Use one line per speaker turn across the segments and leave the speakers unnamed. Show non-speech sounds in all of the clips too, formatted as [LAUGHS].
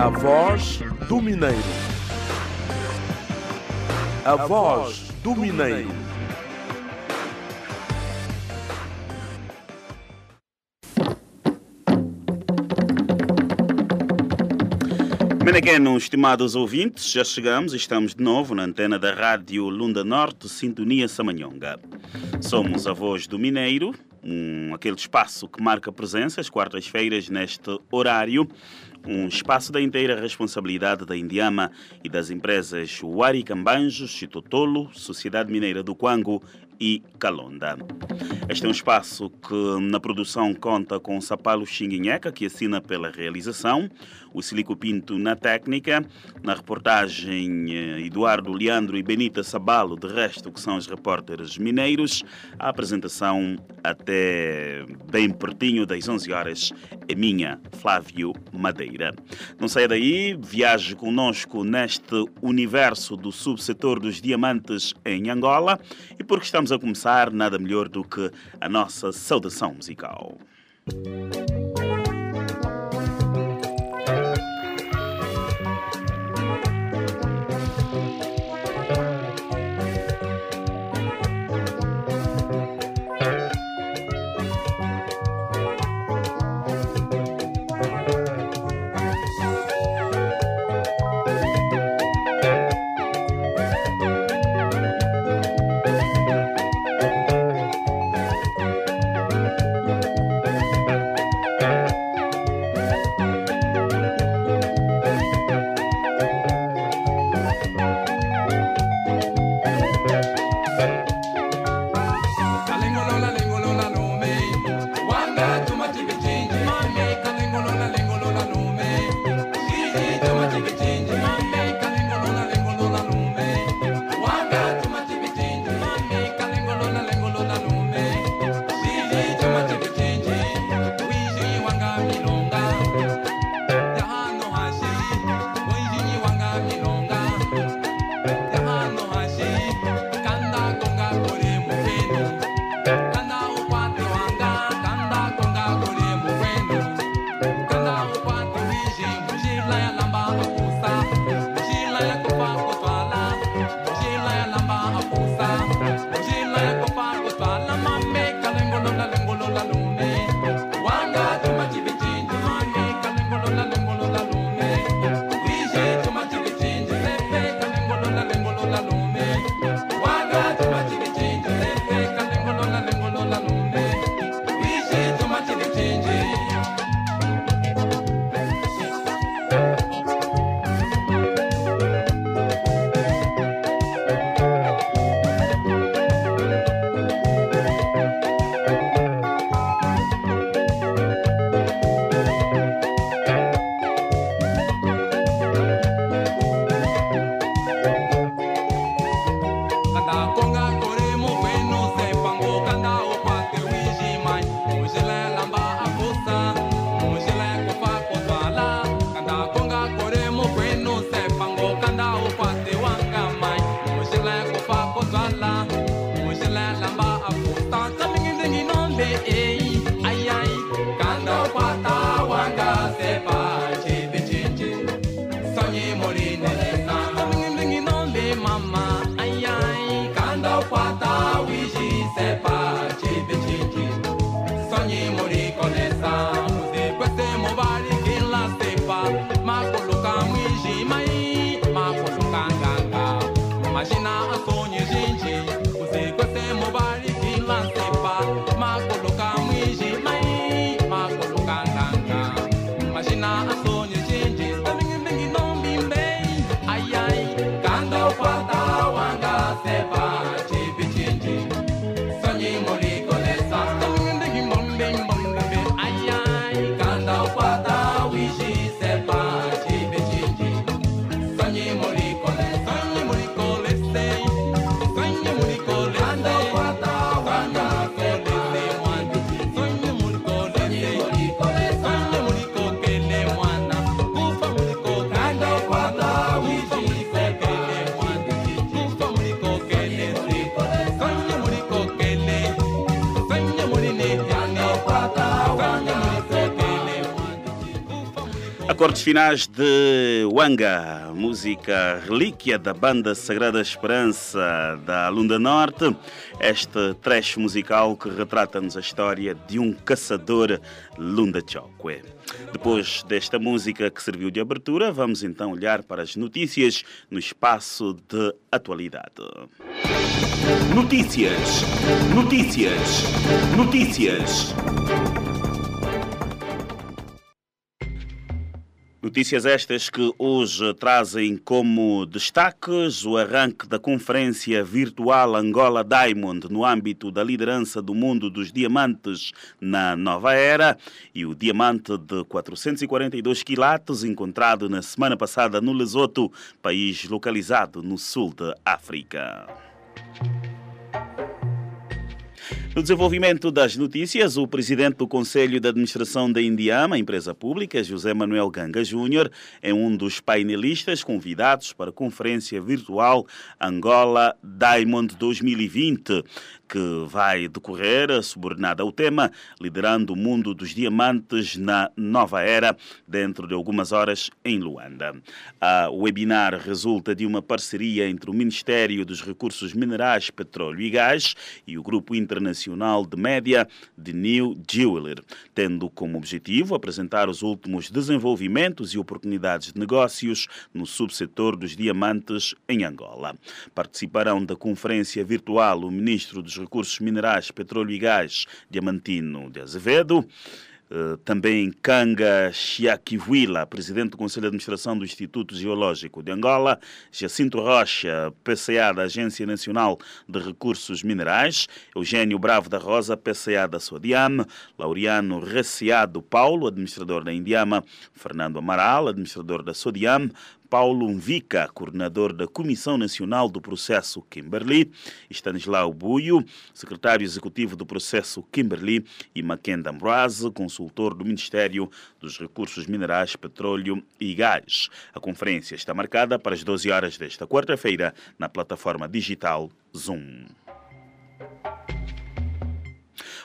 A voz do Mineiro. A voz do Mineiro.
Menequeno, estimados ouvintes, já chegamos e estamos de novo na antena da Rádio Lunda Norte, Sintonia Samanhonga. Somos a voz do Mineiro, um, aquele espaço que marca presença às quartas-feiras neste horário, um espaço da inteira responsabilidade da Indiama e das empresas Wari Cambanjos, Chitotolo, Sociedade Mineira do Quango e Calonda. Este é um espaço que na produção conta com o Sapalo Xinguinheca, que assina pela realização, o Silico Pinto na técnica, na reportagem eh, Eduardo Leandro e Benita Sabalo, de resto que são os repórteres mineiros, a apresentação até bem pertinho das 11 horas é minha, Flávio Madeira. Não saia daí, viaje conosco neste universo do subsetor dos diamantes em Angola e porque estamos a começar, nada melhor do que a nossa saudação musical. Acordes finais de Wanga, música relíquia da banda Sagrada Esperança da Lunda Norte. Este trecho musical que retrata-nos a história de um caçador Lunda Chokwe. Depois desta música que serviu de abertura, vamos então olhar para as notícias no espaço de atualidade. Notícias, notícias, notícias. Notícias estas que hoje trazem como destaques o arranque da conferência virtual Angola Diamond no âmbito da liderança do mundo dos diamantes na nova era e o diamante de 442 quilates encontrado na semana passada no Lesoto, país localizado no sul da África. No desenvolvimento das notícias, o presidente do Conselho de Administração da Indiama, empresa pública, José Manuel Ganga Júnior, é um dos painelistas convidados para a conferência virtual Angola Diamond 2020 que vai decorrer, subordinada ao tema, liderando o mundo dos diamantes na nova era, dentro de algumas horas em Luanda. A webinar resulta de uma parceria entre o Ministério dos Recursos Minerais, Petróleo e Gás e o Grupo Internacional de Média de New Jeweler, tendo como objetivo apresentar os últimos desenvolvimentos e oportunidades de negócios no subsetor dos diamantes em Angola. Participarão da conferência virtual o ministro dos Recursos Minerais, Petróleo e Gás, Diamantino de Azevedo. Uh, também Kanga Chiaquivuila, presidente do Conselho de Administração do Instituto Geológico de Angola, Jacinto Rocha, PCA da Agência Nacional de Recursos Minerais, Eugênio Bravo da Rosa, PCA da Sodiam, Laureano Reciado Paulo, administrador da Indiama, Fernando Amaral, administrador da Sodiam, Paulo Mvica, coordenador da Comissão Nacional do Processo Kimberley, Stanislau Buio, secretário executivo do Processo Kimberley, e Mackenzie Ambroise, consultor do Ministério dos Recursos Minerais, Petróleo e Gás. A conferência está marcada para as 12 horas desta quarta-feira na plataforma digital Zoom.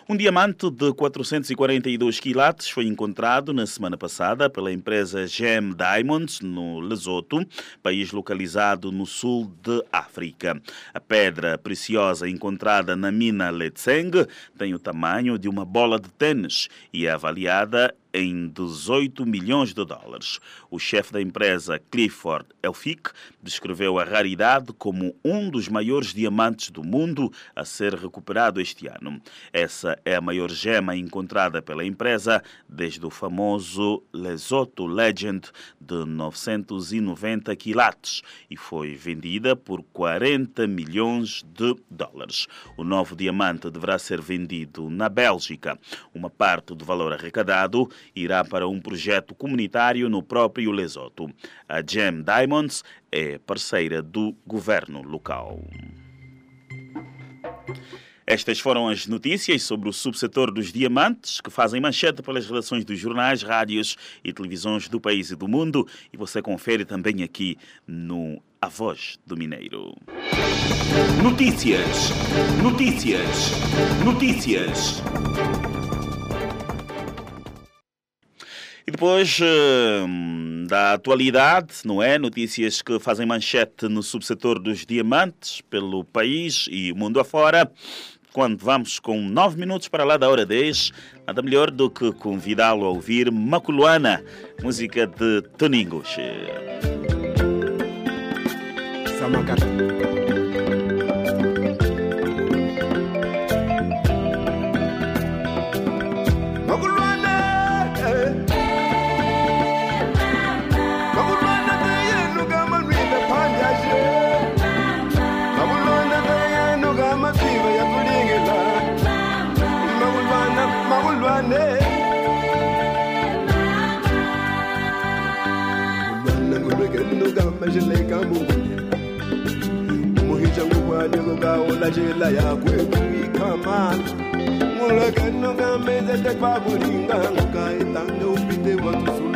Um diamante de 442 quilates foi encontrado na semana passada pela empresa Gem Diamonds, no Lesoto, país localizado no sul de África. A pedra preciosa encontrada na mina Letseng tem o tamanho de uma bola de tênis e é avaliada em 18 milhões de dólares. O chefe da empresa, Clifford Elphick, descreveu a raridade como um dos maiores diamantes do mundo a ser recuperado este ano. Essa é a maior gema encontrada pela empresa desde o famoso Lesotho Legend de 990 quilates e foi vendida por 40 milhões de dólares. O novo diamante deverá ser vendido na Bélgica. Uma parte do valor arrecadado irá para um projeto comunitário no próprio Lesoto. A Gem Diamonds é parceira do governo local. Estas foram as notícias sobre o subsetor dos diamantes que fazem manchete pelas redações dos jornais, rádios e televisões do país e do mundo. E você confere também aqui no A Voz do Mineiro. Notícias, notícias, notícias. E depois hum, da atualidade, não é? Notícias que fazem manchete no subsetor dos diamantes pelo país e mundo afora. Quando vamos com 9 minutos para lá da hora 10, nada melhor do que convidá-lo a ouvir Maculuana, música de. Samacata.
njira yakwekuikamana mulekenokambezetekvakulingangukaitande upite watusula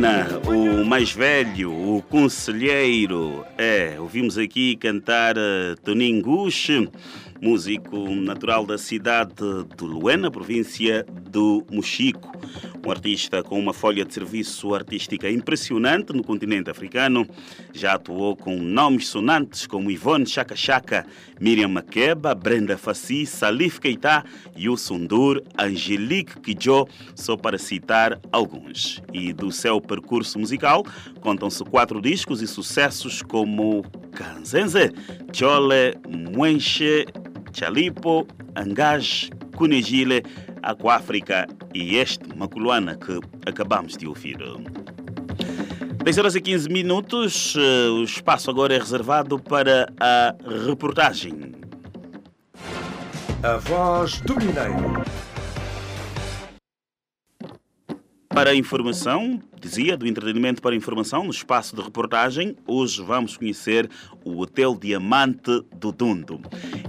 O mais velho, o conselheiro. É, ouvimos aqui cantar eh, Toninho Guxe, músico natural da cidade de Luena, província do Mochico. Um artista com uma folha de serviço artística impressionante no continente africano. Já atuou com nomes sonantes como Ivone Chaka Chaka, Miriam Makeba, Brenda Fassi, Salif Keita, Youssou Ndour, Angelique Kidjo, só para citar alguns. E do seu percurso musical contam-se quatro discos e sucessos como Kanzenze, Chole, Mwenche, Chalipo, Angaj, Kunejile, Aquáfrica e este Maculana que acabamos de ouvir. 10 horas e 15 minutos, eh, o espaço agora é reservado para a reportagem.
A voz do Mineiro.
Para a informação, dizia, do entretenimento para a informação, no espaço de reportagem, hoje vamos conhecer o Hotel Diamante do Dundo.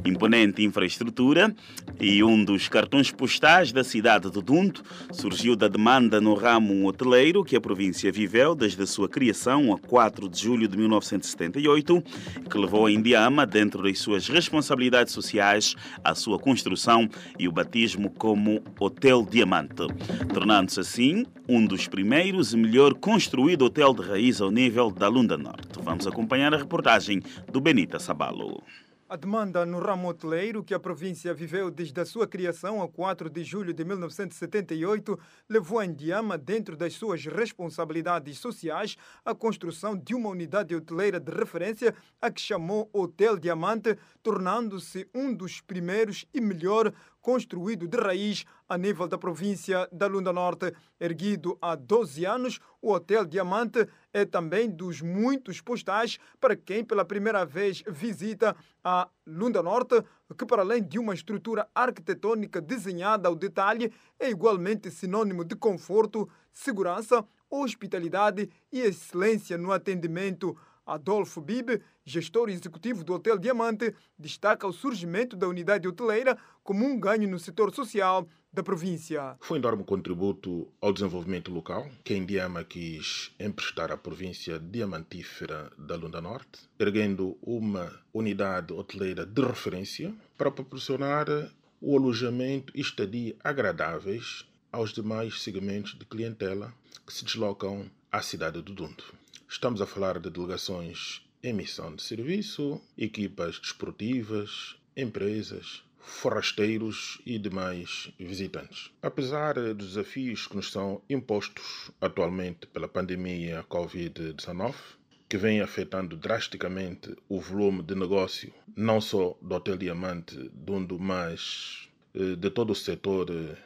Imponente infraestrutura e um dos cartões postais da cidade de Dundo surgiu da demanda no ramo hoteleiro que a província viveu desde a sua criação a 4 de julho de 1978, que levou a Indiama, dentro das suas responsabilidades sociais, à sua construção e o batismo como Hotel Diamante, tornando-se assim um dos primeiros e melhor construído hotel de raiz ao nível da Lunda Norte. Vamos acompanhar a reportagem do Benita Sabalo.
A demanda no ramo hoteleiro, que a província viveu desde a sua criação a 4 de julho de 1978, levou a Indiama, dentro das suas responsabilidades sociais, a construção de uma unidade hoteleira de referência, a que chamou Hotel Diamante, tornando-se um dos primeiros e melhor construído de raiz a nível da província da Lunda Norte. Erguido há 12 anos, o Hotel Diamante é também dos muitos postais para quem pela primeira vez visita a Lunda Norte, que para além de uma estrutura arquitetônica desenhada ao detalhe, é igualmente sinônimo de conforto, segurança, hospitalidade e excelência no atendimento. Adolfo Bibe, gestor executivo do Hotel Diamante, destaca o surgimento da unidade hoteleira como um ganho no setor social da província.
Foi enorme contributo ao desenvolvimento local que a Indiama quis emprestar à província diamantífera da Lunda Norte, erguendo uma unidade hoteleira de referência para proporcionar o alojamento e estadia agradáveis aos demais segmentos de clientela que se deslocam à cidade do Dundo. Estamos a falar de delegações em missão de serviço, equipas desportivas, empresas, forrasteiros e demais visitantes. Apesar dos desafios que nos são impostos atualmente pela pandemia Covid-19, que vem afetando drasticamente o volume de negócio, não só do Hotel Diamante, Dundo, mas eh, de todo o setor eh,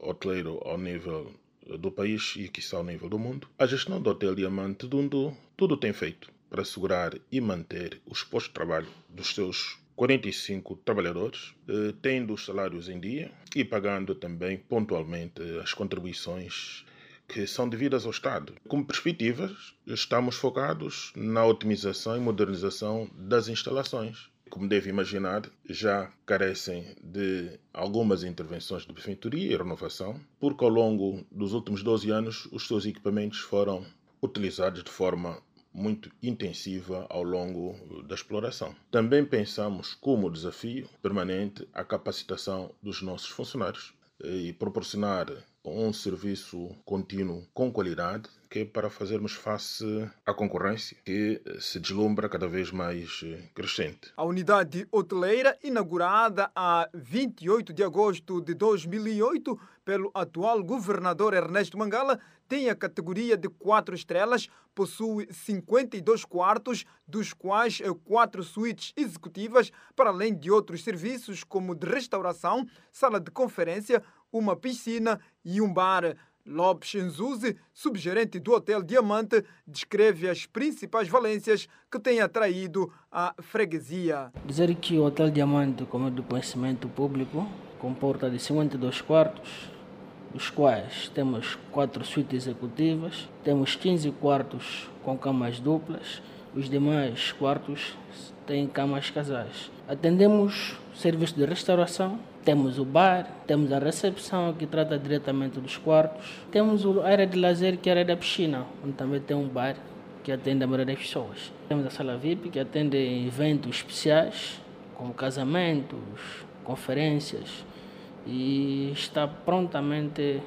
hoteleiro ao nível do país e que está ao nível do mundo, a gestão do Hotel Diamante Dundo tudo tem feito para assegurar e manter os postos de trabalho dos seus 45 trabalhadores, eh, tendo os salários em dia e pagando também pontualmente as contribuições que são devidas ao Estado. Como perspectivas, estamos focados na otimização e modernização das instalações. Como deve imaginar, já carecem de algumas intervenções de benfeitoria e renovação, porque ao longo dos últimos 12 anos os seus equipamentos foram utilizados de forma muito intensiva ao longo da exploração. Também pensamos como desafio permanente a capacitação dos nossos funcionários e proporcionar um serviço contínuo com qualidade que é para fazermos face à concorrência que se deslumbra cada vez mais crescente.
A unidade hoteleira, inaugurada a 28 de agosto de 2008 pelo atual governador Ernesto Mangala, tem a categoria de 4 estrelas, possui 52 quartos, dos quais 4 suítes executivas, para além de outros serviços como de restauração, sala de conferência, uma piscina e um bar. Lopes Nzuzi, subgerente do Hotel Diamante, descreve as principais valências que tem atraído a freguesia.
Dizer que o Hotel Diamante, como é do conhecimento público, comporta de 52 quartos, dos quais temos 4 suítes executivas, temos 15 quartos com camas duplas, os demais quartos têm camas casais. Atendemos serviço de restauração, temos o bar, temos a recepção que trata diretamente dos quartos, temos a área de lazer que é a área da piscina, onde também tem um bar que atende a maioria das pessoas. Temos a sala VIP que atende eventos especiais, como casamentos, conferências, e está prontamente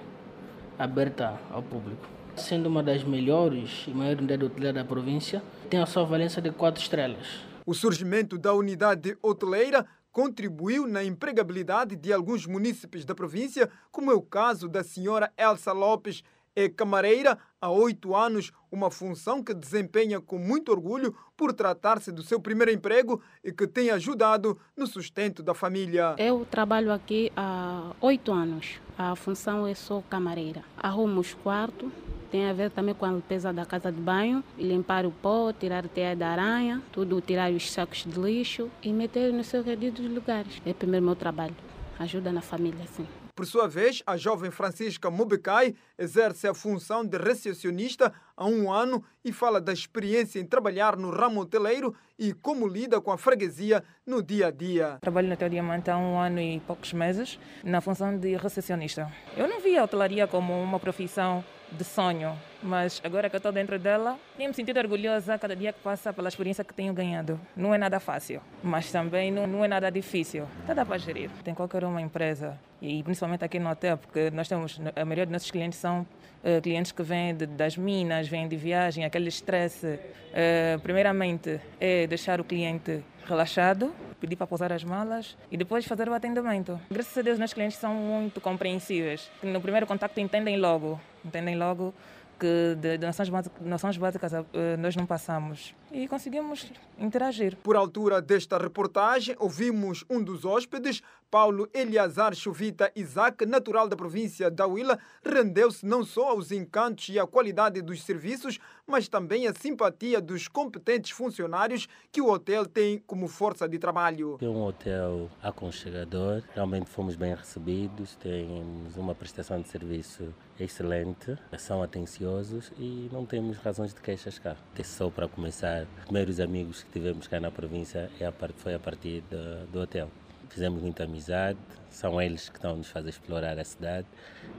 aberta ao público. Sendo uma das melhores e maior unidade hoteleira da província, tem a sua valência de 4 estrelas.
O surgimento da unidade hoteleira contribuiu na empregabilidade de alguns munícipes da província, como é o caso da senhora Elsa Lopes, é camareira há oito anos, uma função que desempenha com muito orgulho por tratar-se do seu primeiro emprego e que tem ajudado no sustento da família.
Eu trabalho aqui há oito anos. A função é só camareira. Arrumo os quartos, tem a ver também com a limpeza da casa de banho, limpar o pó, tirar teia da aranha, tudo, tirar os sacos de lixo e meter nos seus devidos lugares. É primeiro meu trabalho. Ajuda na família, sim.
Por sua vez, a jovem Francisca Mobecai exerce a função de recepcionista há um ano e fala da experiência em trabalhar no ramo hoteleiro e como lida com a freguesia no dia a dia.
Trabalho no Hotel Diamante há um ano e poucos meses na função de recepcionista. Eu não via a hotelaria como uma profissão de sonho. Mas agora que eu estou dentro dela, tenho me sentido orgulhosa cada dia que passa pela experiência que tenho ganhado. Não é nada fácil, mas também não, não é nada difícil. Tá dá para gerir. Tem qualquer uma empresa, e principalmente aqui no hotel, porque nós temos, a maioria dos nossos clientes são eh, clientes que vêm de- das minas, vêm de viagem, aquele estresse. eh, primeiramente, é deixar o cliente relaxado, pedir para pousar as malas e depois fazer o atendimento. Graças a Deus, nossos clientes são muito compreensíveis. No primeiro contato entendem logo, entendem logo que de, noções, básicas, noções básicas eh, nós não passamos e conseguimos interagir.
Por altura desta reportagem, ouvimos um dos hóspedes, Paulo Eliazar Chuvita Isaac, natural da província da Huila, rendeu-se não só aos encantos e à qualidade dos serviços, mas também à simpatia dos competentes funcionários que o hotel tem como força de trabalho.
É um hotel aconchegador, realmente fomos bem recebidos, temos uma prestação de serviço excelente, são atenciosos e não temos razões de queixas cá. Só para começar, os primeiros amigos que tivemos cá na província é a foi a partir do hotel. Fizemos muita amizade, são eles que estão a nos fazer explorar a cidade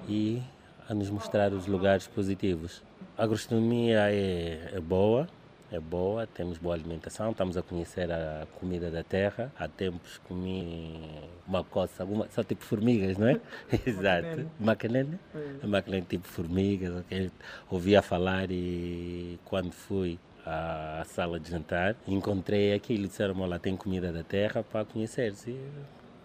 e a nos mostrar os lugares positivos. A gastronomia é, é boa, é boa, temos boa alimentação, estamos a conhecer a comida da terra. Há tempos comi uma coça, alguma, só tipo formigas, não é? [LAUGHS] Exato. Macanene? Macanene tipo formigas, ok? Ouvia falar e quando fui à sala de jantar, encontrei aquilo, disseram, olha, tem comida da terra para conhecer-se.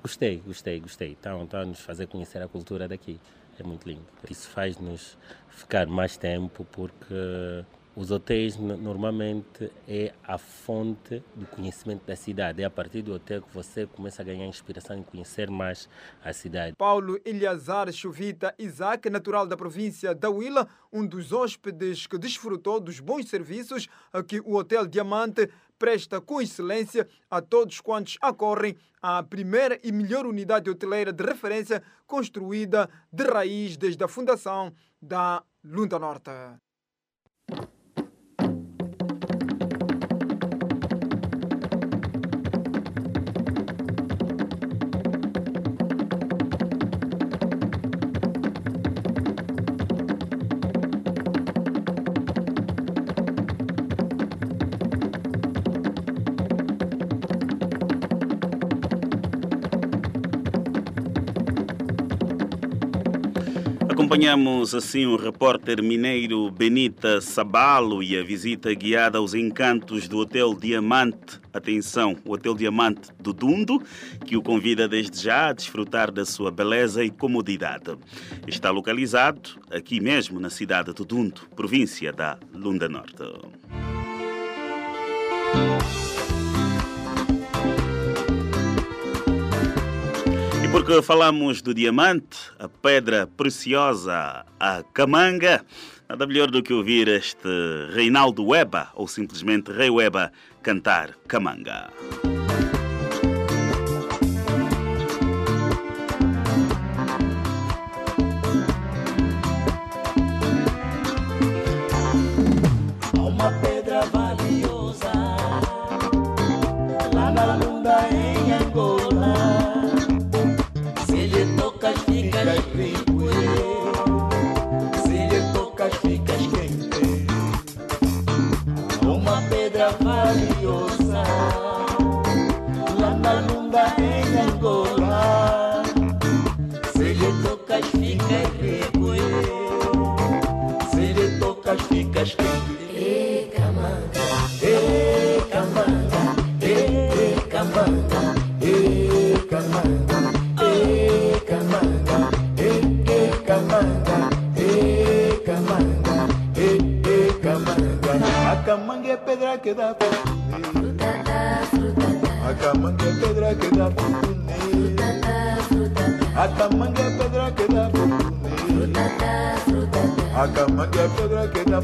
Gostei, gostei, gostei. Estão a nos fazer conhecer a cultura daqui. É muito lindo. Isso faz-nos ficar mais tempo porque os hotéis no- normalmente é a fonte do conhecimento da cidade. É a partir do hotel que você começa a ganhar inspiração em conhecer mais a cidade.
Paulo Eliazar Chuvita Isaac, natural da província da Huila, um dos hóspedes que desfrutou dos bons serviços que o Hotel Diamante presta com excelência a todos quantos acorrem à primeira e melhor unidade hoteleira de referência construída de raiz desde a fundação da Lunda Norte.
Acompanhamos assim o repórter mineiro Benita Sabalo e a visita guiada aos encantos do Hotel Diamante. Atenção, o Hotel Diamante do Dundo, que o convida desde já a desfrutar da sua beleza e comodidade. Está localizado aqui mesmo na cidade do Dundo, província da Lunda Norte. Porque falamos do diamante, a pedra preciosa, a camanga, nada melhor do que ouvir este Reinaldo Weba, ou simplesmente Rei Weba, cantar camanga.
Pedra que dá pra comer. A camanga é pedra que dá pra comer. A que dá pra comer. A que dá.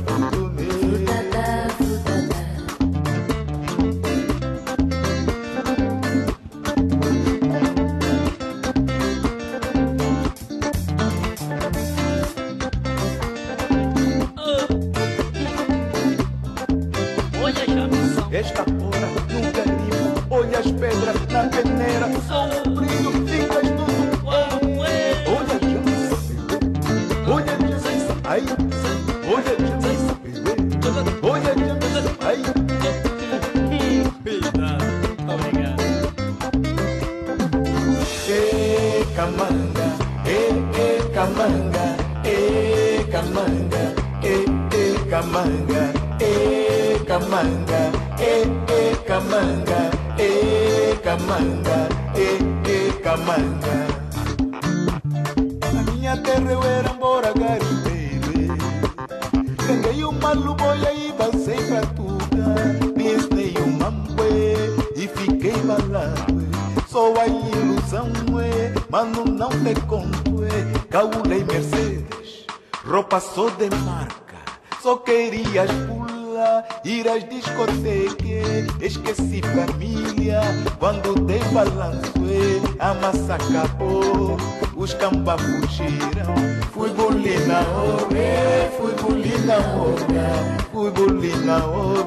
Bolir na hora, fui bolir na hora.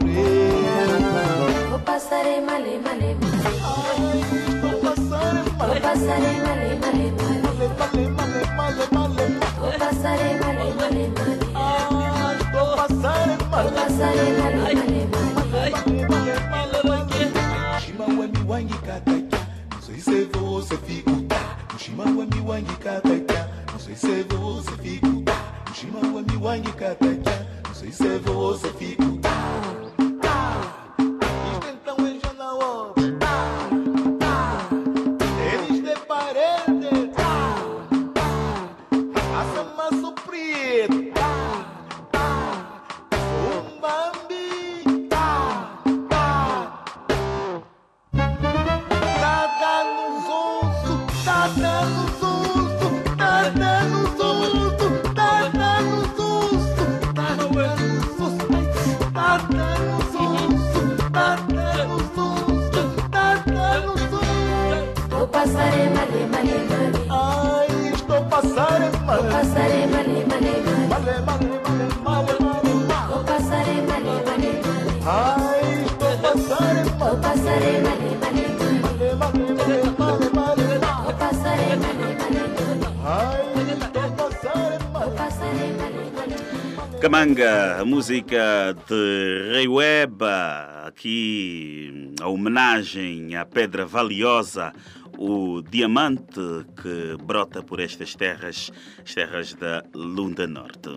Vou passar em male, male, male.
Vou passar em
Vou passar em male, male, male.
male, male, male, male.
Vou passar em male, male, male.
Vou passar em
Vou
male.
passar em male, male, male.
Mushima wemi wangi katakia Não sei se você fica Mushima wemi wangi katakia Não sei se você fica Mushima wemi wangi katakia Não sei se você fica Isto
música de Rei Weba, aqui a homenagem à pedra valiosa, o diamante que brota por estas terras, as terras da Lunda Norte.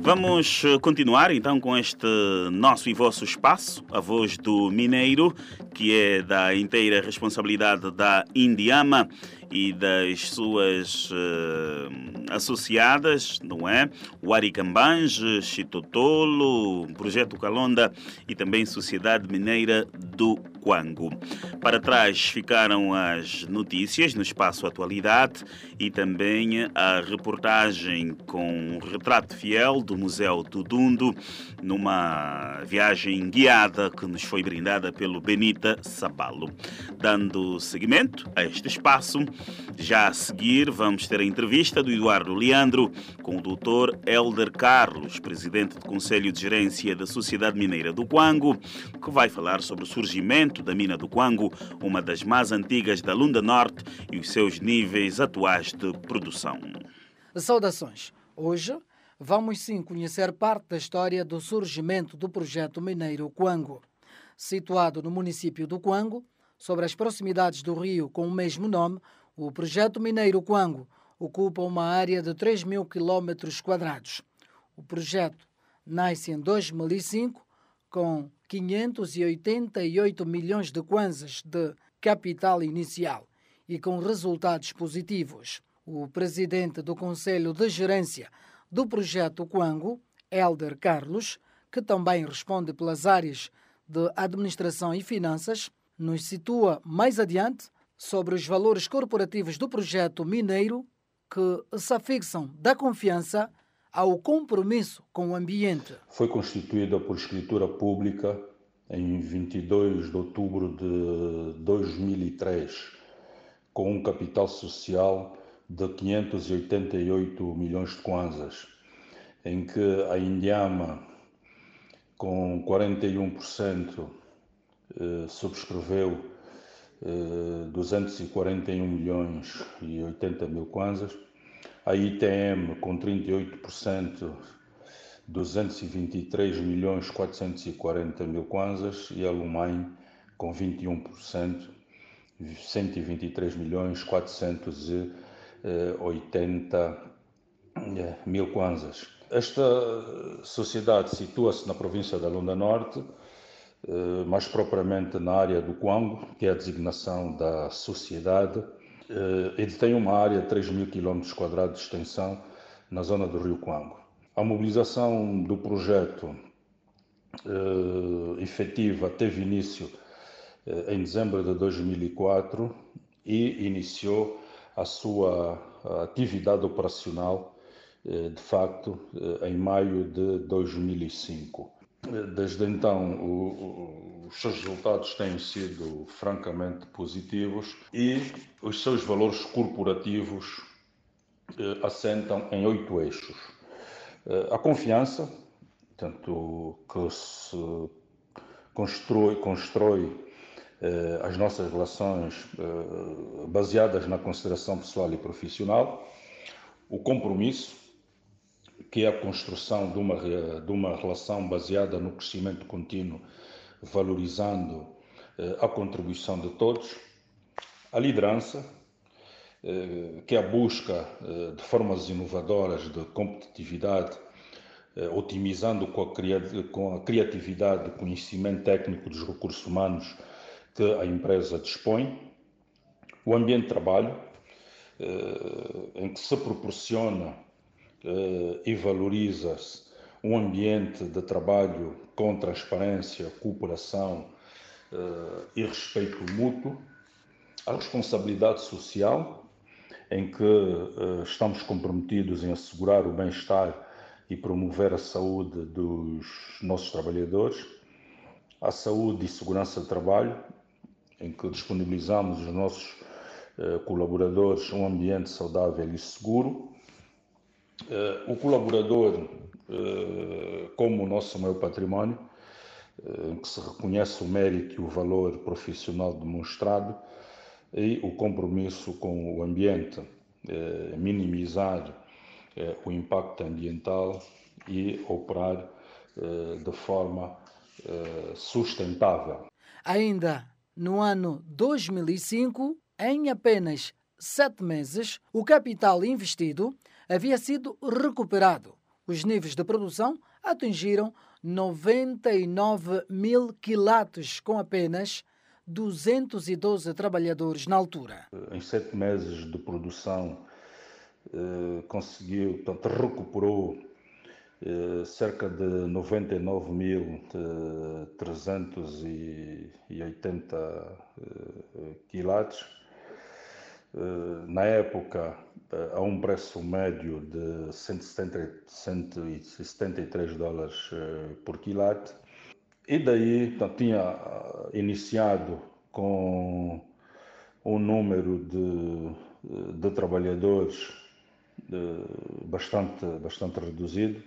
Vamos eh, continuar então com este nosso e vosso espaço, a voz do Mineiro, que é da inteira responsabilidade da Indiama e das suas eh, associadas, não é? O Aricambange, Chitotolo, Projeto Calonda e também Sociedade Mineira do Quango. Para trás ficaram as notícias no espaço Atualidade e também a reportagem com um retrato fiel do Museu do Dundo numa viagem guiada que nos foi brindada pelo Benita Sabalo. Dando seguimento a este espaço, já a seguir vamos ter a entrevista do Eduardo Leandro com o Dr. Elder Carlos, presidente do Conselho de Gerência da Sociedade Mineira do Quango, que vai falar sobre o surgimento da mina do Quango, uma das mais antigas da Lunda Norte, e os seus níveis atuais de produção.
Saudações. Hoje vamos sim conhecer parte da história do surgimento do projeto mineiro Quango. Situado no município do Quango, sobre as proximidades do rio com o mesmo nome, o projeto mineiro Quango ocupa uma área de 3 mil quilómetros quadrados. O projeto nasce em 2005 com 588 milhões de kwanzas de capital inicial e com resultados positivos. O presidente do Conselho de Gerência do projeto Quango, Elder Carlos, que também responde pelas áreas de administração e finanças, nos situa mais adiante sobre os valores corporativos do projeto mineiro que se afixam da confiança ao compromisso com o ambiente.
Foi constituída por escritura pública em 22 de outubro de 2003, com um capital social de 588 milhões de kwanzas, em que a Indiama, com 41%, eh, subscreveu eh, 241 milhões e 80 mil kwanzas, a ITM com 38%, 223 milhões 440 mil kwanzas e a Lumai com 21%, 123 milhões 480 eh, mil kwanzas. Esta sociedade situa-se na província da Lunda Norte, eh, mais propriamente na área do Quango, que é a designação da sociedade. Eh, Ele tem uma área de 3 mil quadrados de extensão na zona do rio Quango. A mobilização do projeto eh, efetiva teve início eh, em dezembro de 2004 e iniciou a sua atividade operacional, eh, de facto, eh, em maio de 2005. Desde então, o- o- os seus resultados têm sido francamente positivos e os seus valores corporativos eh, assentam em oito eixos. Eh, A confiança, tanto que se constrói, constrói eh, as nossas relações eh, baseadas na consideração pessoal e profissional, o compromisso, que é a construção de uma, de uma relação baseada no crescimento contínuo, valorizando eh, a contribuição de todos, a liderança, eh, que é a busca eh, de formas inovadoras de competitividade, otimizando com a, criatividade e conhecimento técnico dos recursos humanos que a empresa dispõe, o ambiente de trabalho, em que se proporciona e valoriza-se um ambiente de trabalho com transparência, cooperação eh, e respeito mútuo, a responsabilidade social, em que eh, estamos comprometidos em assegurar o bem-estar e promover a saúde dos nossos trabalhadores, a saúde e segurança de trabalho, em que disponibilizamos aos nossos eh, colaboradores um ambiente saudável e seguro. Eh, o colaborador, eh, como o nosso maior património, em que se reconhece o mérito e o valor profissional demonstrado e o compromisso com o ambiente, minimizar o impacto ambiental e operar de forma sustentável.
Ainda no ano 2005, em apenas sete meses, o capital investido havia sido recuperado. Os níveis de produção atingiram 99 mil quilates, com apenas 212 trabalhadores na altura.
Em sete meses de produção, eh, conseguiu, portanto, recuperou eh, cerca de 99.380 quilates. Eh, Na época, eh, a um preço médio de 170 173 dólares eh, por quilate. E daí, portanto, tinha iniciado com um número de, de trabalhadores bastante, bastante reduzido,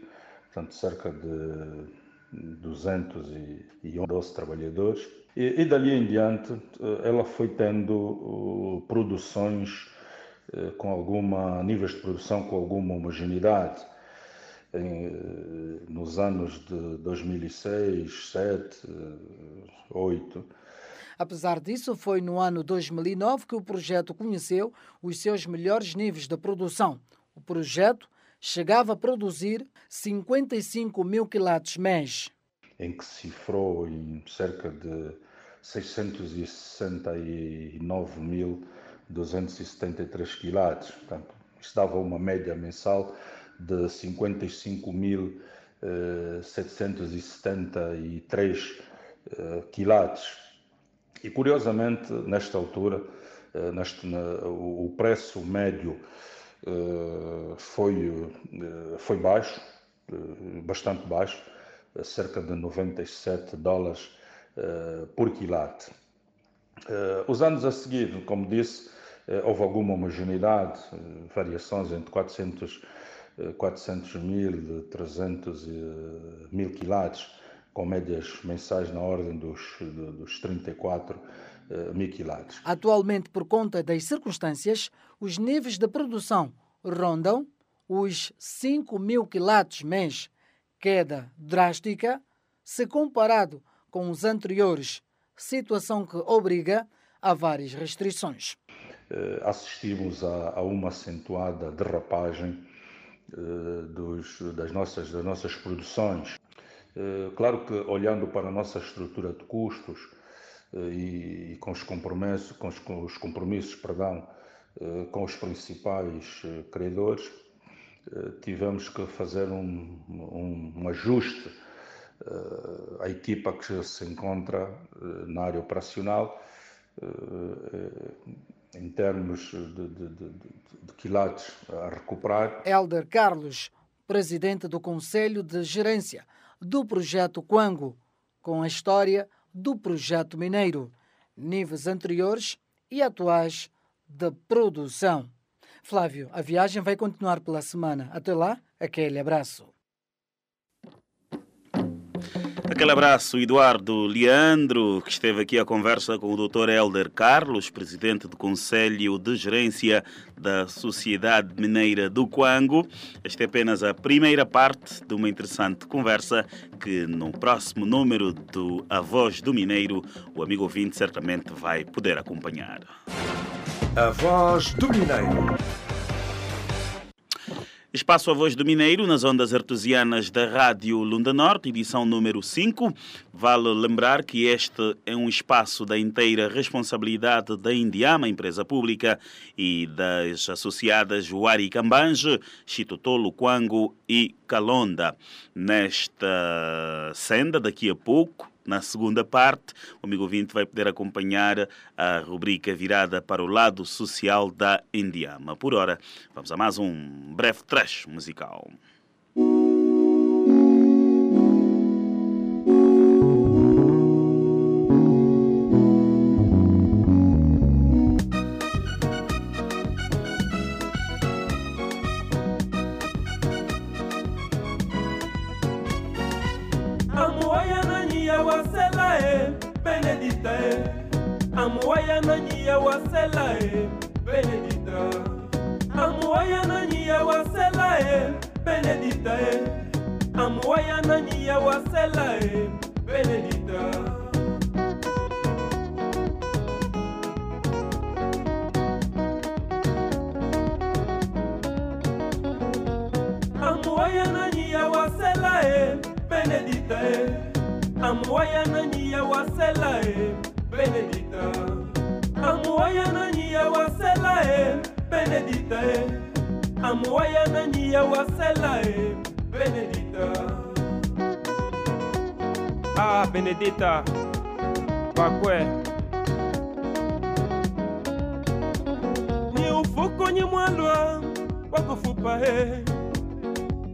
portanto, cerca de 212 trabalhadores. E, e dali em diante, eh, ela foi tendo produções eh, com alguma, níveis de produção com alguma homogeneidade. Em, eh, nos anos de 2006, 2007, 2008,
Apesar disso, foi no ano 2009 que o projeto conheceu os seus melhores níveis de produção. O projeto chegava a produzir 55 mil quilates mês.
Em que cifrou em cerca de 669.273 quilates. Portanto, isto dava uma média mensal de eh, 55.773 eh, quilates. E curiosamente, nesta altura, eh, neste, o preço médio eh, foi, eh, foi baixo, eh, bastante baixo, eh, cerca de 97 dólares eh, por quilate. Eh, Os anos a seguir, como disse, eh, houve alguma homogeneidade, variações entre 400, eh, 400 mil, e 300 eh, mil quilates, com médias mensais na ordem dos, dos 34 eh, mil quilates.
Atualmente, por conta das circunstâncias, os níveis de produção rondam os 5 mil quilates mês, queda drástica se comparado com os anteriores, situação que obriga a várias restrições.
eh, assistimos a, a uma acentuada derrapagem eh, dos, das, nossas, das nossas produções. Eh, Claro que olhando para a nossa estrutura de custos e, e com os compromissos, com os, com os compromissos perdão, com os principais credores, tivemos que fazer um, um, um ajuste eh, à equipa que se encontra eh, na área operacional eh, eh, em termos de, de, de, de, quilates a recuperar.
Elder Carlos, presidente do Conselho de Gerência do Projeto Quango, com a história do Projeto Mineiro, níveis anteriores e atuais de produção. Flávio, a viagem vai continuar pela semana. Até lá, aquele abraço.
Aquele abraço, Eduardo Leandro, que esteve aqui à conversa com o Dr. Helder Carlos, presidente do Conselho de Gerência da Sociedade Mineira do Quango. Esta é apenas a primeira parte de uma interessante conversa que no próximo número do A Voz do Mineiro o amigo ouvinte certamente vai poder acompanhar.
A Voz do Mineiro.
Espaço A Voz do Mineiro, nas ondas artesianas da Rádio Lunda Norte, edição número 5. Vale lembrar que este é um espaço da inteira responsabilidade da Indiama, empresa pública, e das associadas Wari Cambange, Chitotolo, Quango e Calonda. Nesta senda, daqui a pouco, na segunda parte, o amigo ouvinte vai poder acompanhar a rubrica virada para o lado social da Indiama. Por hora, vamos a mais um breve trecho musical.
Amuwaya nanyi ya wasela e benedita. Amuwaya nanyi ya wasela e benedita e. Wasela benedita. Amuwaya wasela benedita ye benedita ye amowa ya nani ya wasela ye benedita ah benedita bakwe ni ufukonyi mwalwa wakufupa he.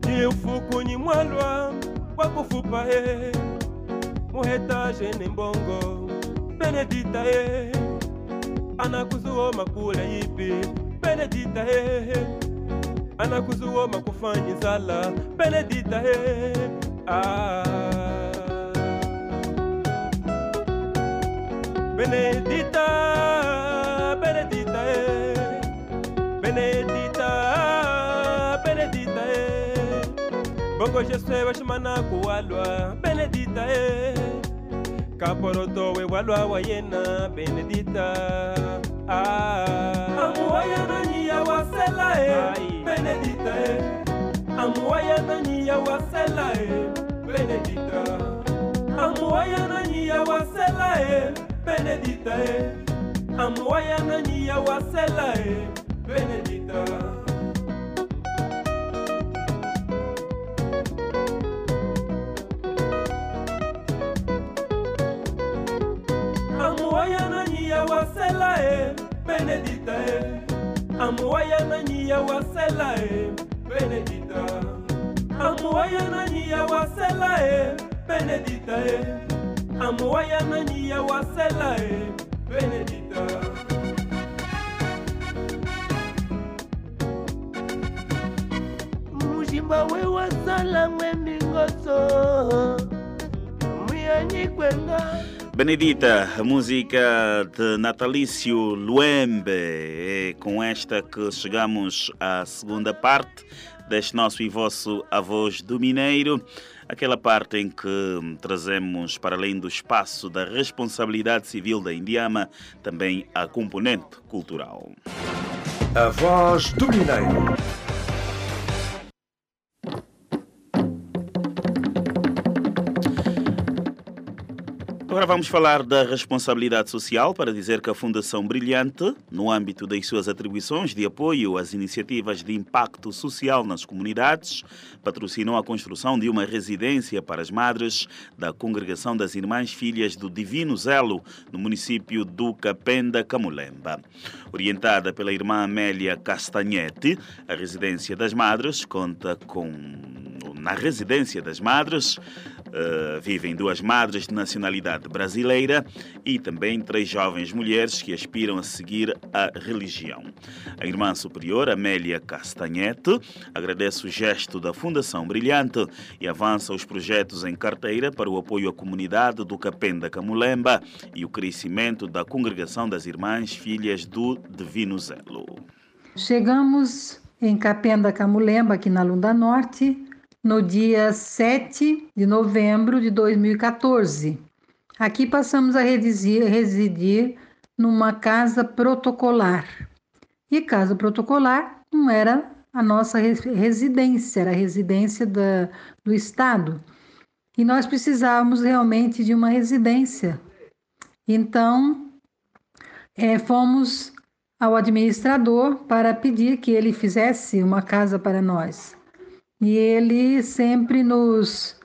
Ni ufuko ni mwalwa wakufupa he. Muhetaje ni mbongo benedita ye anakuza anakuzuoma kula ipi benedita hehehe anakuzuoma kufanya sala benedita hehehe ah. benedita benedita eh. benedita benedita eh. bongo jesue waximana kuwalwa benedita eh. kaporoto wewalwa wa yena benedita amuwaya nanyi ya wasela e benedita e. Amuwaya nanyi ya wasela e benedita. Amuwaya nanyi ya wasela e benedita e. Amuwaya nanyi ya wasela e benedita benedita e eh. amuwaya nanyi ya wasela e eh. benedita amuwaya nanyi ya wasela e eh. benedita e amuwaya wasela benedita
mushimba we wasala mwemingoso muyanyikwenga
Benedita, a música de Natalício Luembe. É com esta que chegamos à segunda parte deste nosso e vosso A Voz do Mineiro. Aquela parte em que trazemos, para além do espaço da responsabilidade civil da Indiama, também a componente cultural.
A Voz do Mineiro.
Agora vamos falar da responsabilidade social para dizer que a Fundação Brilhante, no âmbito das suas atribuições de apoio às iniciativas de impacto social nas comunidades, patrocinou a construção de uma residência para as madres da Congregação das Irmãs Filhas do Divino Zelo, no município do Capenda Camulemba. Orientada pela irmã Amélia Castanhete, a residência das madres conta com na residência das madres uh, vivem duas madres de nacionalidade brasileira e também três jovens mulheres que aspiram a seguir a religião. A irmã superior, Amélia Castanhete, agradece o gesto da Fundação Brilhante e avança os projetos em carteira para o apoio à comunidade do Capenda Camulemba e o crescimento da congregação das Irmãs Filhas do Divino Zelo.
Chegamos em Capenda Camulemba, aqui na Lunda Norte, no dia 7 de novembro de 2014. Aqui passamos a residir, numa casa protocolar. E casa protocolar não era a nossa residência, era a residência da, do Estado. E nós precisávamos realmente de uma residência. Então, é, fomos ao administrador para pedir que ele fizesse uma casa para nós e ele sempre nos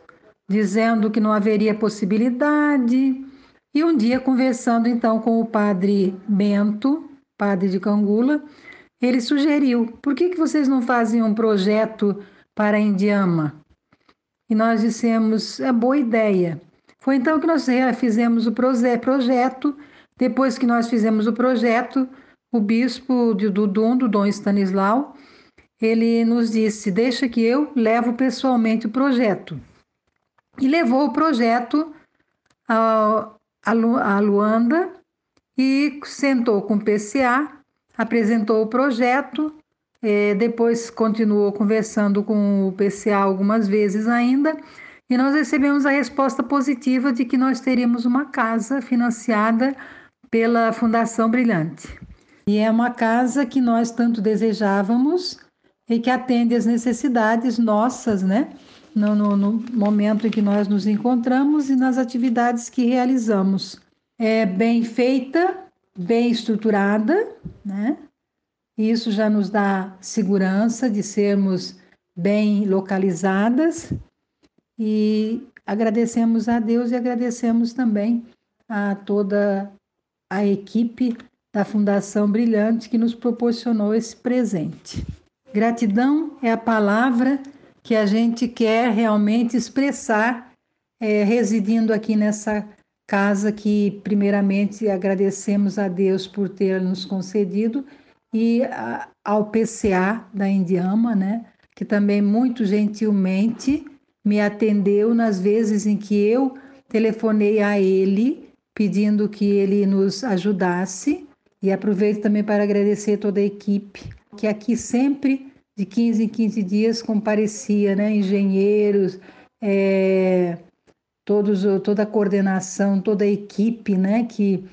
dizendo que não haveria possibilidade. E um dia, conversando então com o padre Bento, padre de Cangula, ele sugeriu: por que, que vocês não fazem um projeto para a Indiama? E nós dissemos: é boa ideia. Foi então que nós fizemos o projeto. Depois que nós fizemos o projeto, o bispo de Dudum, do Dom Stanislau, ele nos disse: Deixa que eu levo pessoalmente o projeto. E levou o projeto a, a Luanda e sentou com o PCA, apresentou o projeto, eh, depois continuou conversando com o PCA algumas vezes ainda, e nós recebemos a resposta positiva de que nós teríamos uma casa financiada pela Fundação Brilhante. E é uma casa que nós tanto desejávamos e que atende às necessidades nossas, né? No, no, no, momento em que nós nos encontramos e nas atividades que realizamos. É bem feita, bem estruturada, né? Isso já nos dá segurança de sermos bem localizadas e agradecemos a Deus e agradecemos também a toda a equipe da Fundação Brilhante que nos proporcionou esse presente. Gratidão é a palavra que a gente quer realmente expressar é, residindo aqui nessa casa que, primeiramente, agradecemos a Deus por ter nos concedido e a, ao PCA da Indiama, né, que também muito gentilmente me atendeu nas vezes em que eu telefonei a ele pedindo que ele nos ajudasse. E aproveito também para agradecer toda a equipe que aqui sempre, de 15 em 15 dias, comparecia, né? engenheiros, é, todos, toda a coordenação, toda a equipe né? que,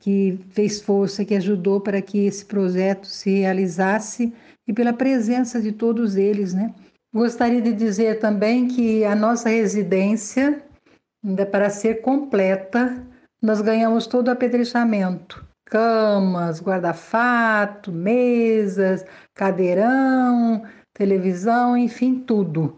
que fez força, que ajudou para que esse projeto se realizasse e pela presença de todos eles. Né? Gostaria de dizer também que a nossa residência, ainda para ser completa, nós ganhamos todo o apedrechamento camas, guarda-fato, mesas, cadeirão, televisão, enfim, tudo.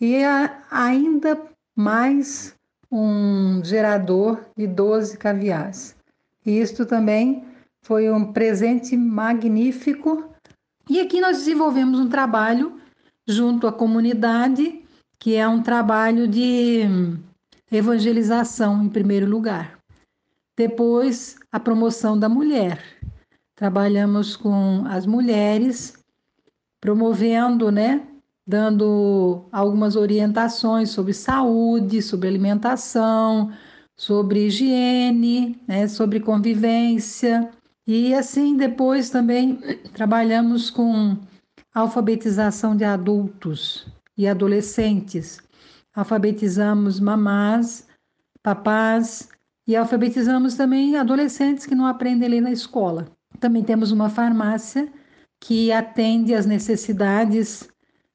E ainda mais um gerador de 12 caviares. Isto também foi um presente magnífico. E aqui nós desenvolvemos um trabalho junto à comunidade, que é um trabalho de evangelização, em primeiro lugar. Depois, a promoção da mulher. Trabalhamos com as mulheres, promovendo, né, dando algumas orientações sobre saúde, sobre alimentação, sobre higiene, né, sobre convivência. E assim, depois também trabalhamos com alfabetização de adultos e adolescentes. Alfabetizamos mamás, papás e alfabetizamos também adolescentes que não aprendem a ler na escola. Também temos uma farmácia que atende às necessidades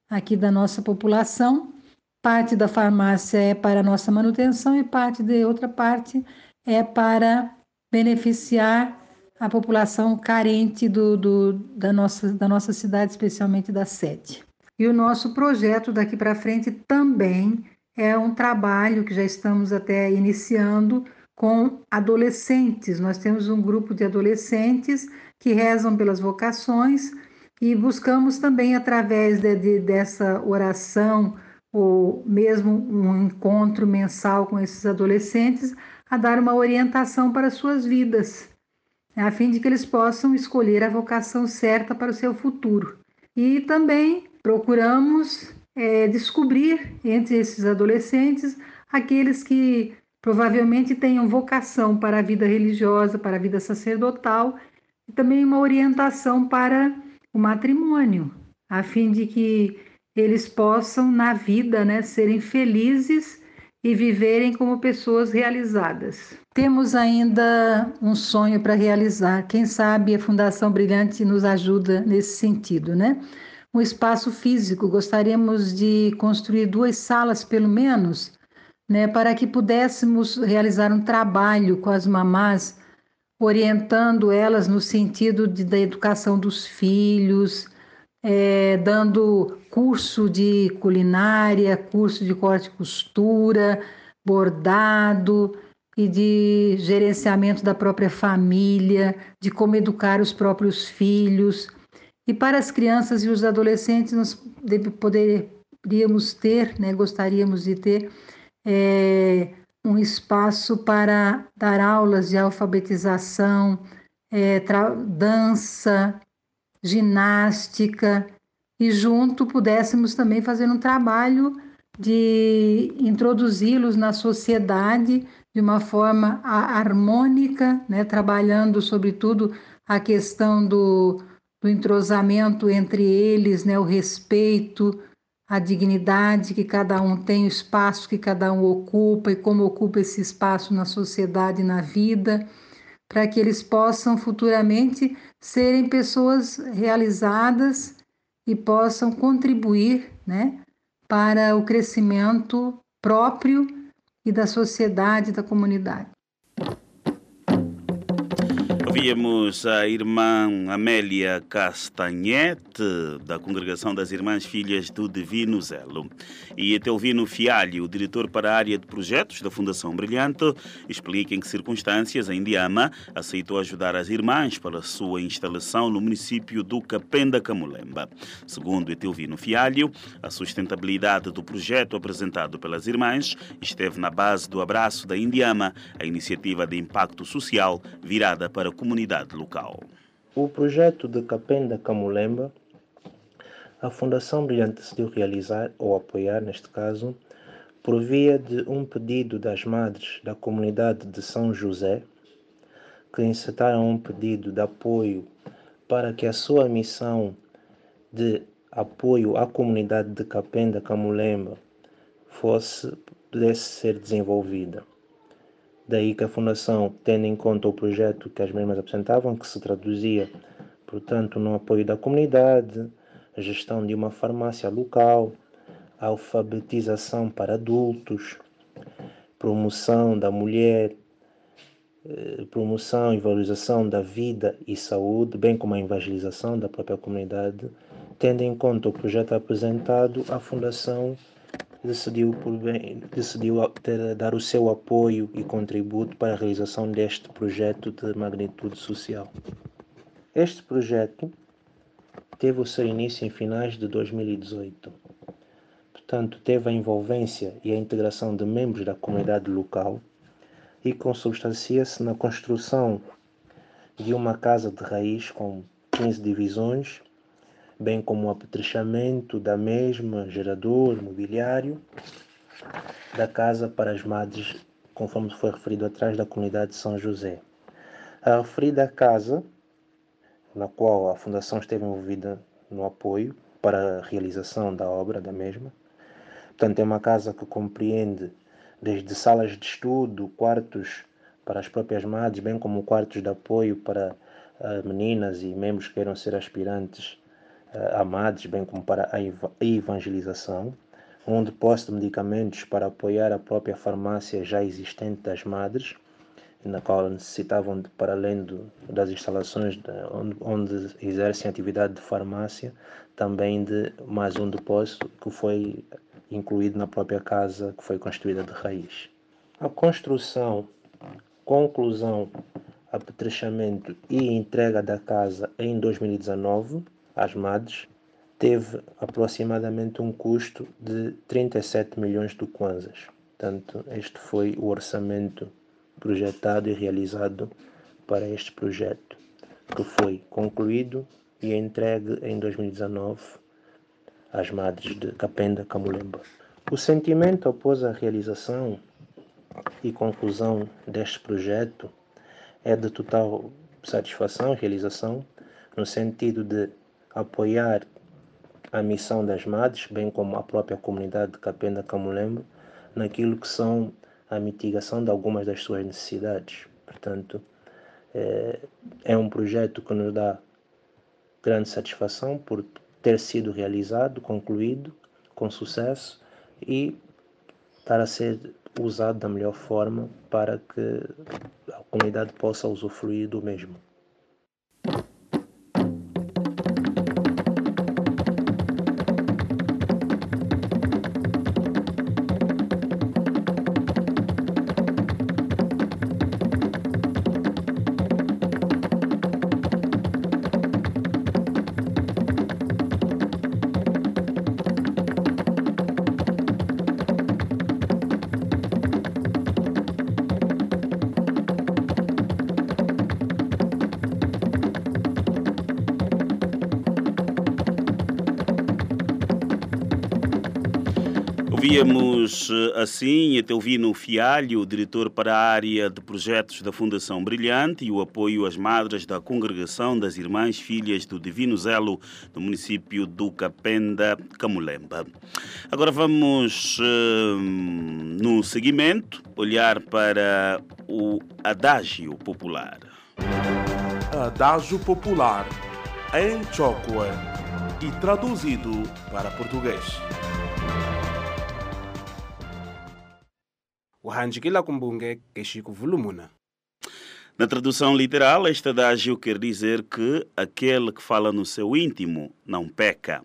aqui da nossa população. Parte da farmácia é para nossa manutenção e parte de outra parte é para beneficiar a população carente do, do, da, nossa, da nossa cidade, especialmente da sede. E o nosso projeto daqui para frente também é um trabalho que já estamos até iniciando com adolescentes. Nós temos um grupo de adolescentes que rezam pelas vocações e buscamos também, através de, de, dessa oração, ou mesmo um encontro mensal com esses adolescentes, a dar uma orientação para suas vidas, a fim de que eles possam escolher a vocação certa para o seu futuro. E também procuramos é, descobrir entre esses adolescentes aqueles que provavelmente tenham vocação para a vida religiosa, para a vida sacerdotal, e também uma orientação para o matrimônio, a fim de que eles possam na vida, né, serem felizes e viverem como pessoas realizadas. Temos ainda um sonho para realizar. Quem sabe a Fundação Brilhante nos ajuda nesse sentido, né? Um espaço físico. Gostaríamos de construir duas salas, pelo menos, né, para que pudéssemos realizar um trabalho com as mamás, orientando elas no sentido de, da educação dos filhos, é, dando curso de culinária, curso de corte e costura, bordado e de gerenciamento da própria família, de como educar os próprios filhos. E para as crianças e os adolescentes, nós poderíamos ter, né, gostaríamos de ter, é, um espaço para dar aulas de alfabetização, é, dança, ginástica e junto pudéssemos também fazer um trabalho de introduzi-los na sociedade de uma forma harmônica, né, trabalhando sobretudo a questão do, do entrosamento entre eles, né, o respeito, a dignidade que cada um tem, o espaço que cada um ocupa e como ocupa esse espaço na sociedade e na vida para que eles possam futuramente serem pessoas realizadas e possam contribuir né, para o crescimento próprio e da sociedade, da comunidade.
Ouvíamos a irmã Amélia Castanhete, da Congregação das Irmãs Filhas do Divino Zelo. E Etelvino Fialho, diretor para a área de projetos da Fundação Brilhante, explica em que circunstâncias a Indiama aceitou ajudar as irmãs para a sua instalação no município do Capenda Camulemba. Segundo Etelvino Fialho, a sustentabilidade do projeto apresentado pelas irmãs esteve na base do abraço da Indiama, a iniciativa de impacto social virada para comunidade local.
O projeto de Capenda Camulemba, a Fundação Brilhante decidiu realizar, ou apoiar neste caso, por via de um pedido das madres da comunidade de São José, que incitaram um pedido de apoio para que a sua missão de apoio à comunidade de Capenda Camulemba fosse pudesse ser desenvolvida. Daí que a Fundação, tendo em conta o projeto que as mesmas apresentavam, que se traduzia, portanto, no apoio da comunidade, a gestão de uma farmácia local, alfabetização para adultos, promoção da mulher, eh, promoção e valorização da vida e saúde, bem como a evangelização da própria comunidade, tendo em conta o projeto apresentado, a Fundação decidiu, por bem, decidiu ter, dar o seu apoio e contributo para a realização deste projeto de magnitude social. Este projeto teve o seu início em finais de 2018. Portanto, teve a envolvência e a integração de membros da comunidade local e consubstancia-se na construção de uma casa de raiz com 15 divisões bem como o apetrechamento da mesma, gerador, mobiliário da casa para as madres, conforme foi referido atrás da comunidade de São José. A referida casa, na qual a Fundação esteve envolvida no apoio para a realização da obra da mesma, portanto é uma casa que compreende desde salas de estudo, quartos para as próprias madres, bem como quartos de apoio para uh, meninas e membros que queiram ser aspirantes amados, bem como para a evangelização, um depósito de medicamentos para apoiar a própria farmácia já existente das madres, na qual necessitavam, de, para além do, das instalações de, onde, onde exercem atividade de farmácia, também de mais um depósito que foi incluído na própria casa que foi construída de raiz. A construção, conclusão, apetrechamento e entrega da casa em 2019 às MADES teve aproximadamente um custo de 37 milhões de kwanzas. Portanto, este foi o orçamento projetado e realizado para este projeto, que foi concluído e entregue em 2019 às madres de Capenda Camulemba. O sentimento após a realização e conclusão deste projeto é de total satisfação e realização, no sentido de apoiar a missão das madres, bem como a própria comunidade de Capenda Camulembo, naquilo que são a mitigação de algumas das suas necessidades. Portanto, é, é um projeto que nos dá grande satisfação por ter sido realizado, concluído com sucesso e estar a ser usado da melhor forma para que a comunidade possa usufruir do mesmo.
Ouvíamos eh, assim, até ouvi no Fialho, diretor para a área de projetos da Fundação Brilhante e o apoio às madres da Congregação das Irmãs Filhas do Divino Zelo do município do Capenda, Camulemba. Agora vamos, eh, no seguimento, olhar para o adágio popular.
Adágio Popular, em Chokwe e traduzido para português.
Uhanjikila kumbunge
Na tradução literal, este adágio quer dizer que aquele que fala no seu íntimo não peca.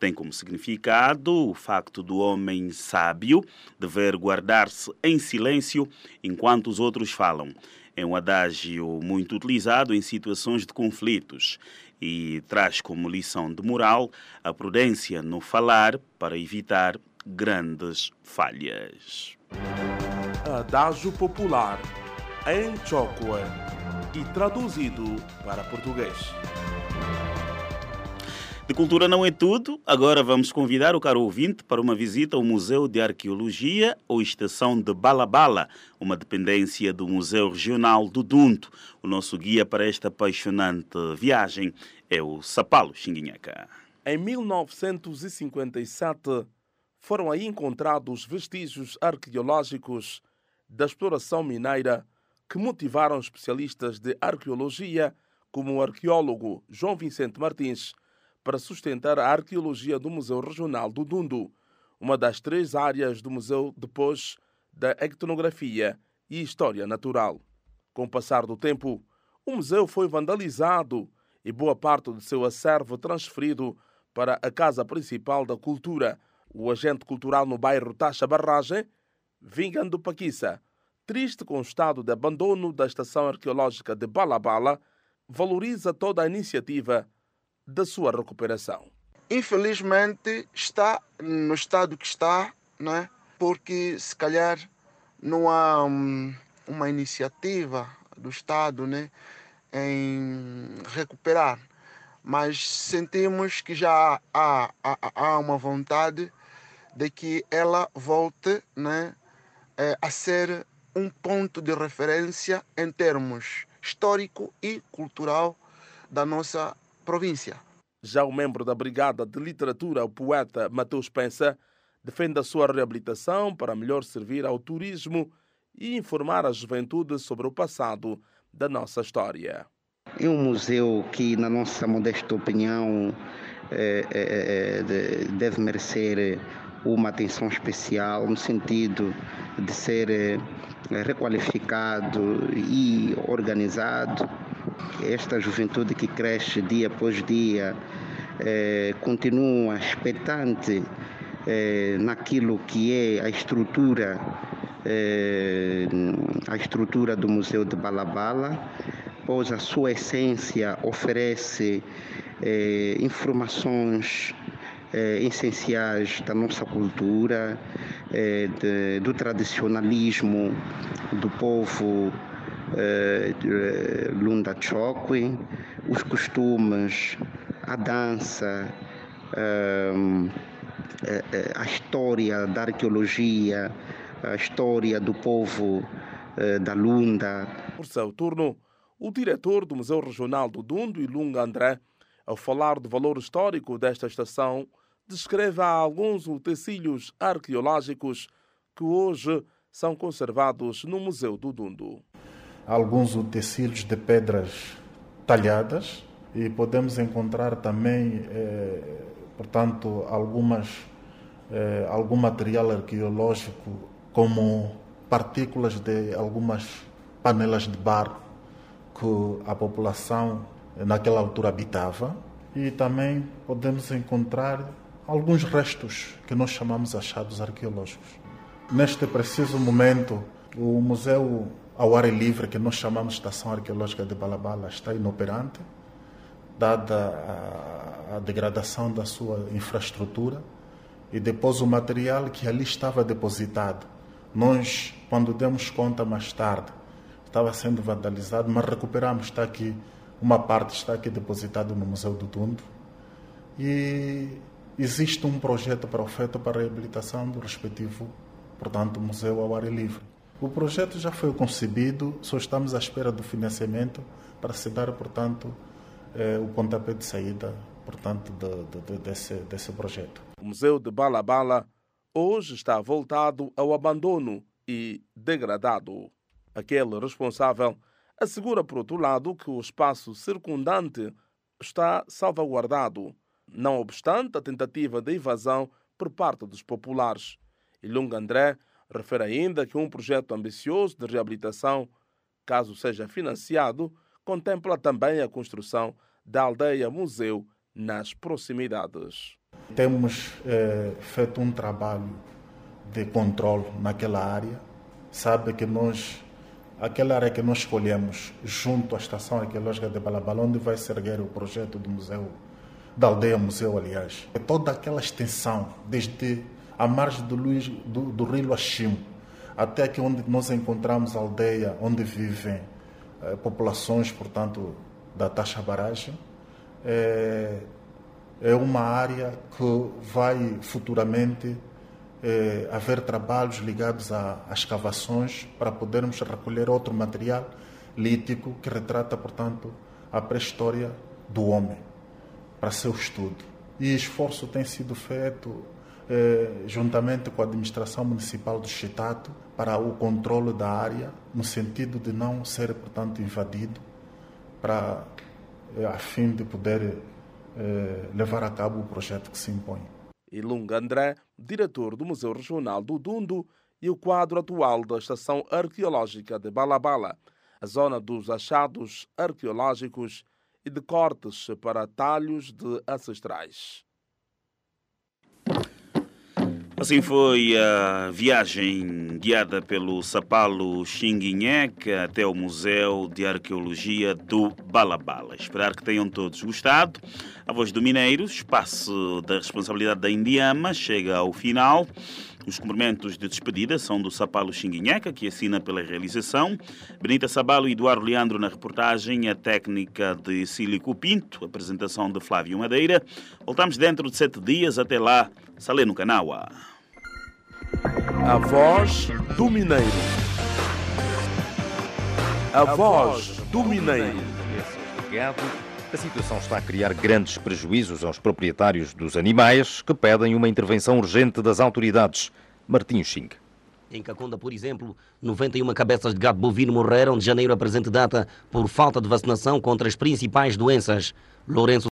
Tem como significado o facto do homem sábio dever guardar-se em silêncio enquanto os outros falam. É um adágio muito utilizado em situações de conflitos e traz como lição de moral a prudência no falar para evitar grandes falhas.
Adágio Popular, em Chokwe e traduzido para português.
De cultura não é tudo. Agora vamos convidar o caro ouvinte para uma visita ao Museu de Arqueologia ou Estação de Balabala, uma dependência do Museu Regional do Dunto. O nosso guia para esta apaixonante viagem é o Sapalo Xinguinhaca.
Em 1957, foram aí encontrados vestígios arqueológicos da exploração mineira que motivaram especialistas de arqueologia, como o arqueólogo João Vicente Martins, para sustentar a arqueologia do Museu Regional do Dundo, uma das três áreas do museu depois da etnografia e história natural. Com o passar do tempo, o museu foi vandalizado e boa parte de seu acervo transferido para a Casa Principal da Cultura, o agente cultural no bairro Taxa Barragem, Vingando Paquissa, triste com o estado de abandono da estação arqueológica de Balabala, valoriza toda a iniciativa da sua recuperação.
Infelizmente está no estado que está, né? porque se calhar não há um, uma iniciativa do Estado né? em recuperar, mas sentimos que já há, há, há uma vontade de que ela volte né? É, a ser um ponto de referência em termos histórico e cultural da nossa província.
Já o membro da Brigada de Literatura, o poeta Mateus Pensa, defende a sua reabilitação para melhor servir ao turismo e informar a juventude sobre o passado da nossa história.
É um museu que, na nossa modesta opinião, é, é, é, deve merecer uma atenção especial no sentido de ser eh, requalificado e organizado. Esta juventude que cresce dia após dia eh, continua expectante eh, naquilo que é a estrutura a estrutura do Museu de Balabala, pois a sua essência oferece informações eh, essenciais da nossa cultura, eh, de, do tradicionalismo do povo eh, Lunda Chokwe, os costumes, a dança, a história da arqueologia, a história do povo da Lunda.
Por seu turno, o diretor do Museu Regional do Dundo, Ilunga André, ao falar do valor histórico desta estação, descreve alguns utensílios arqueológicos que hoje são conservados no Museu do Dundo.
Alguns utensílios de pedras talhadas e podemos encontrar também, eh, portanto, algumas, eh, algum material arqueológico como partículas de algumas panelas de barro que a população naquela altura habitava e também podemos encontrar alguns restos que nós chamamos achados arqueológicos. Neste preciso momento, o museu ao ar livre, que nós chamamos Estação Arqueológica de Balabala, está inoperante, dada a, a degradação da sua infraestrutura e depois o material que ali estava depositado. Nós, quando demos conta mais tarde, estava sendo vandalizado, mas recuperamos, está aqui, uma parte está aqui depositada no Museu do Tundo. E existe um projeto para o feito para a reabilitação do respectivo, portanto, museu ao ar livre. O projeto já foi concebido, só estamos à espera do financiamento para se dar, portanto, eh, o pontapé de saída, portanto, de, de, de, desse, desse projeto.
O Museu de Bala Bala hoje está voltado ao abandono e degradado. Aquele responsável assegura, por outro lado, que o espaço circundante está salvaguardado, não obstante a tentativa de invasão por parte dos populares. Ilunga André refere ainda que um projeto ambicioso de reabilitação, caso seja financiado, contempla também a construção da aldeia-museu nas proximidades.
Temos eh, feito um trabalho de controle naquela área. Sabe que nós, aquela área que nós escolhemos, junto à Estação Arqueológica de Balabala, onde vai se erguer o projeto do museu, da aldeia museu, aliás, é toda aquela extensão, desde a margem do, Luiz, do, do rio Luachim, até aqui onde nós encontramos a aldeia onde vivem eh, populações, portanto, da taxa barragem, é, é uma área que vai futuramente é, haver trabalhos ligados a, a escavações para podermos recolher outro material lítico que retrata, portanto, a pré-história do homem para seu estudo. E esforço tem sido feito eh, juntamente com a administração municipal do Chitato para o controle da área, no sentido de não ser, portanto, invadido, para, eh, a fim de poder eh, levar a cabo o projeto que se impõe.
Ilunga André, diretor do Museu Regional do Dundo e o quadro atual da Estação Arqueológica de Balabala, a zona dos achados arqueológicos e de cortes para talhos de ancestrais.
Assim foi a viagem guiada pelo Sapalo Xinguinheque até o Museu de Arqueologia do Balabala. Esperar que tenham todos gostado. A Voz do Mineiro, espaço da responsabilidade da Indiama, chega ao final. Os cumprimentos de despedida são do Sapalo Xinguinheca, que assina pela realização, Benita Sabalo e Eduardo Leandro na reportagem, a técnica de Sílico Pinto, apresentação de Flávio Madeira. Voltamos dentro de sete dias. Até lá, Saleno Canaua.
A voz do Mineiro. A voz do Mineiro.
A situação está a criar grandes prejuízos aos proprietários dos animais que pedem uma intervenção urgente das autoridades. Martinho Xing.
Em Cacunda, por exemplo, 91 cabeças de gado bovino morreram de janeiro a presente data por falta de vacinação contra as principais doenças. Lourenço